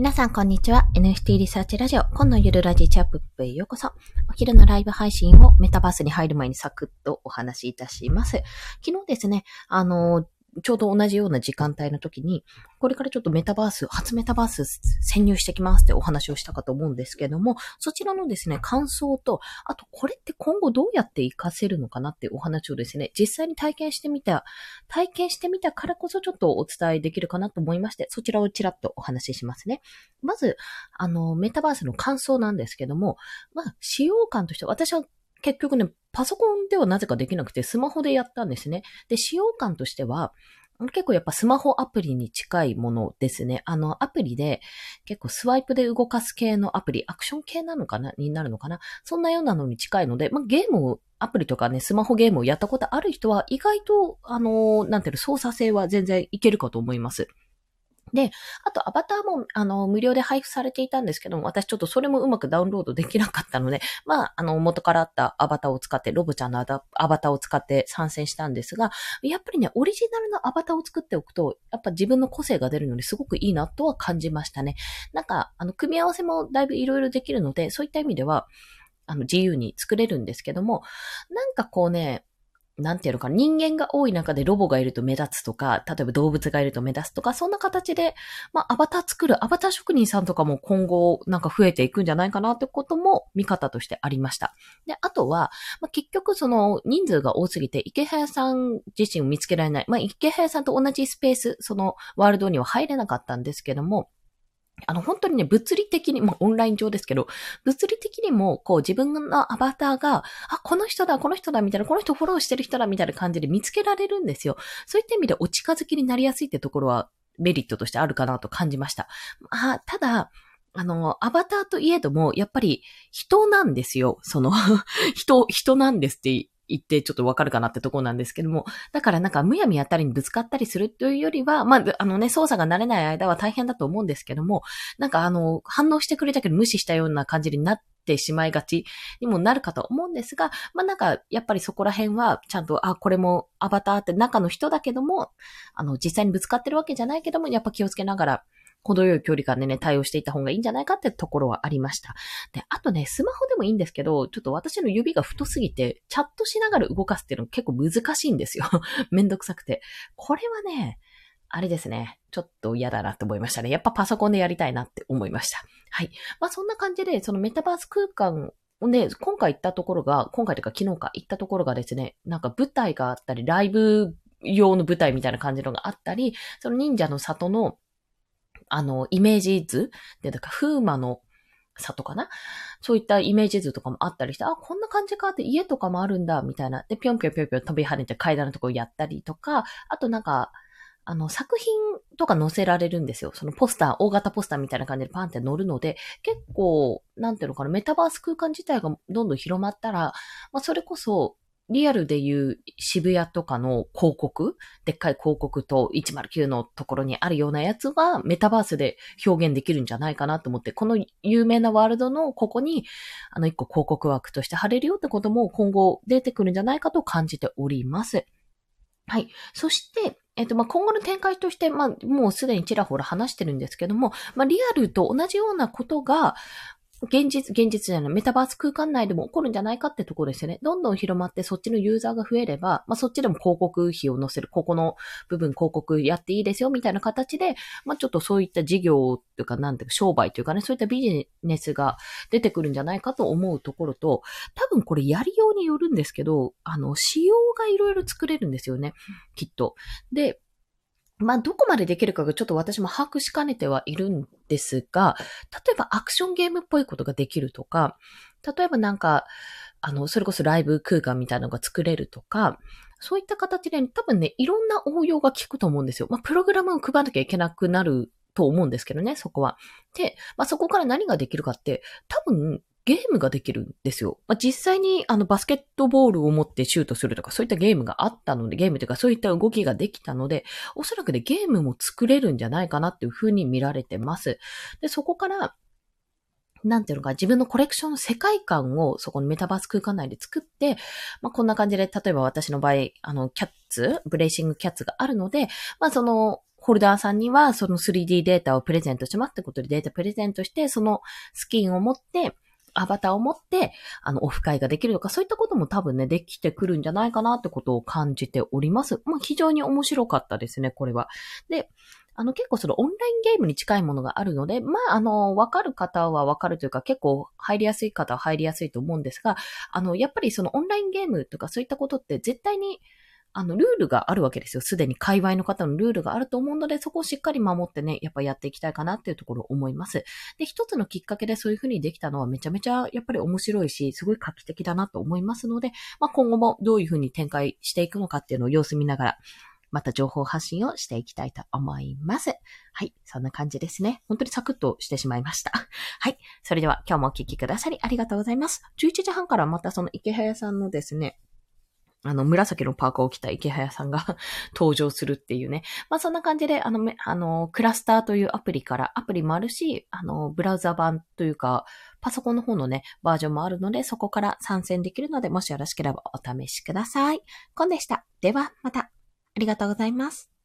皆さん、こんにちは。NFT リサーチラジオ、今度ゆるラジチャップへようこそ。お昼のライブ配信をメタバースに入る前にサクッとお話しいたします。昨日ですね、あの、ちょうど同じような時間帯の時に、これからちょっとメタバース、初メタバース潜入してきますってお話をしたかと思うんですけども、そちらのですね、感想と、あとこれって今後どうやって活かせるのかなってお話をですね、実際に体験してみた、体験してみたからこそちょっとお伝えできるかなと思いまして、そちらをちらっとお話ししますね。まず、あの、メタバースの感想なんですけども、まあ、使用感として、私は結局ね、パソコンではなぜかできなくて、スマホでやったんですね。で、使用感としては、結構やっぱスマホアプリに近いものですね。あの、アプリで結構スワイプで動かす系のアプリ、アクション系なのかな？になるのかな？そんなようなのに近いので、まあ、ゲームを、アプリとかね、スマホゲームをやったことある人は意外と、あの、なんていうの、操作性は全然いけるかと思います。で、あとアバターも、あの、無料で配布されていたんですけども、私ちょっとそれもうまくダウンロードできなかったので、まあ、あの、元からあったアバターを使って、ロボちゃんのアバターを使って参戦したんですが、やっぱりね、オリジナルのアバターを作っておくと、やっぱ自分の個性が出るのですごくいいなとは感じましたね。なんか、あの、組み合わせもだいぶいろいろできるので、そういった意味では、あの、自由に作れるんですけども、なんかこうね、なんていうのか、人間が多い中でロボがいると目立つとか、例えば動物がいると目立つとか、そんな形で、まあ、アバター作る、アバター職人さんとかも今後、なんか増えていくんじゃないかなってことも見方としてありました。で、あとは、まあ、結局その人数が多すぎて、池早さん自身を見つけられない。まあ、池早さんと同じスペース、そのワールドには入れなかったんですけども、あの、本当にね、物理的に、まあ、オンライン上ですけど、物理的にも、こう、自分のアバターが、あ、この人だ、この人だ、みたいな、この人フォローしてる人だ、みたいな感じで見つけられるんですよ。そういった意味でお近づきになりやすいってところは、メリットとしてあるかなと感じました。あ、ただ、あの、アバターといえども、やっぱり人なんですよ。その 人、人なんですって言ってちょっとわかるかなってとこなんですけども、だからなんかむやみやったりにぶつかったりするというよりは、まあ、あのね、操作が慣れない間は大変だと思うんですけども、なんかあの、反応してくれたけど無視したような感じになってしまいがちにもなるかと思うんですが、まあなんか、やっぱりそこら辺は、ちゃんと、あ、これもアバターって中の人だけども、あの、実際にぶつかってるわけじゃないけども、やっぱ気をつけながら、程よい距離感でね、対応していった方がいいんじゃないかってところはありました。で、あとね、スマホでもいいんですけど、ちょっと私の指が太すぎて、チャットしながら動かすっていうの結構難しいんですよ。めんどくさくて。これはね、あれですね。ちょっと嫌だなって思いましたね。やっぱパソコンでやりたいなって思いました。はい。まあそんな感じで、そのメタバース空間で、今回行ったところが、今回というか昨日か行ったところがですね、なんか舞台があったり、ライブ用の舞台みたいな感じのがあったり、その忍者の里のあの、イメージ図？で、だから、風魔の里かな？そういったイメージ図とかもあったりして、あ、こんな感じかって家とかもあるんだ、みたいな。で、ぴょんぴょんぴょんぴょん飛び跳ねて階段のところやったりとか、あとなんか、あの、作品とか載せられるんですよ。そのポスター、大型ポスターみたいな感じでパンって載るので、結構、なんていうのかな、メタバース空間自体がどんどん広まったら、まあ、それこそ、リアルでいう渋谷とかの広告、でっかい広告と109のところにあるようなやつはメタバースで表現できるんじゃないかなと思って、この有名なワールドのここに、あの一個広告枠として貼れるよってことも今後出てくるんじゃないかと感じております。はい。そして、えっ、と、まあ、今後の展開として、まあ、もうすでにちらほら話してるんですけども、まあ、リアルと同じようなことが、現実、現実じゃない、メタバース空間内でも起こるんじゃないかってところですよね。どんどん広まってそっちのユーザーが増えれば、まあそっちでも広告費を載せる、ここの部分広告やっていいですよみたいな形で、まあちょっとそういった事業というか、なんていうか商売というかね、そういったビジネスが出てくるんじゃないかと思うところと、多分これやりようによるんですけど、あの、仕様がいろいろ作れるんですよね。きっと。で、まあ、どこまでできるかがちょっと私も把握しかねてはいるんですが、例えばアクションゲームっぽいことができるとか、例えばなんか、あの、それこそライブ空間みたいなのが作れるとか、そういった形で多分ね、いろんな応用が効くと思うんですよ。まあ、プログラムを配らなきゃいけなくなると思うんですけどね、そこは。で、まあ、そこから何ができるかって、多分、ゲームができるんですよ。まあ、実際にあのバスケットボールを持ってシュートするとかそういったゲームがあったので、ゲームというかそういった動きができたので、おそらくでゲームも作れるんじゃないかなっていうふうに見られてます。で、そこから、なんていうのか、自分のコレクション世界観をそこのメタバース空間内で作って、まあ、こんな感じで、例えば私の場合、あの、キャッツ、ブレイシングキャッツがあるので、まあ、その、ホルダーさんにはその 3D データをプレゼントしますってことでデータプレゼントして、そのスキンを持って、アバターを持って、あの、オフ会ができるとか、そういったことも多分ね、できてくるんじゃないかなってことを感じております。まあ、非常に面白かったですね、これは。で、あの、結構そのオンラインゲームに近いものがあるので、まあ、あの、わかる方はわかるというか、結構入りやすい方は入りやすいと思うんですが、あの、やっぱりそのオンラインゲームとかそういったことって絶対にあの、ルールがあるわけですよ。すでに界隈の方のルールがあると思うので、そこをしっかり守ってね、やっぱやっていきたいかなっていうところを思います。で、一つのきっかけでそういうふうにできたのはめちゃめちゃやっぱり面白いし、すごい画期的だなと思いますので、まあ、今後もどういうふうに展開していくのかっていうのを様子見ながら、また情報発信をしていきたいと思います。はい。そんな感じですね。本当にサクッとしてしまいました。はい。それでは今日もお聴きくださりありがとうございます。11時半からまたその池早さんのですね、あの、紫のパーカーを着た池早さんが 登場するっていうね。まあ、そんな感じで、あの、あの、クラスターというアプリから、アプリもあるし、あの、ブラウザ版というか、パソコンの方のね、バージョンもあるので、そこから参戦できるので、もしよろしければお試しください。コンでした。では、また。ありがとうございます。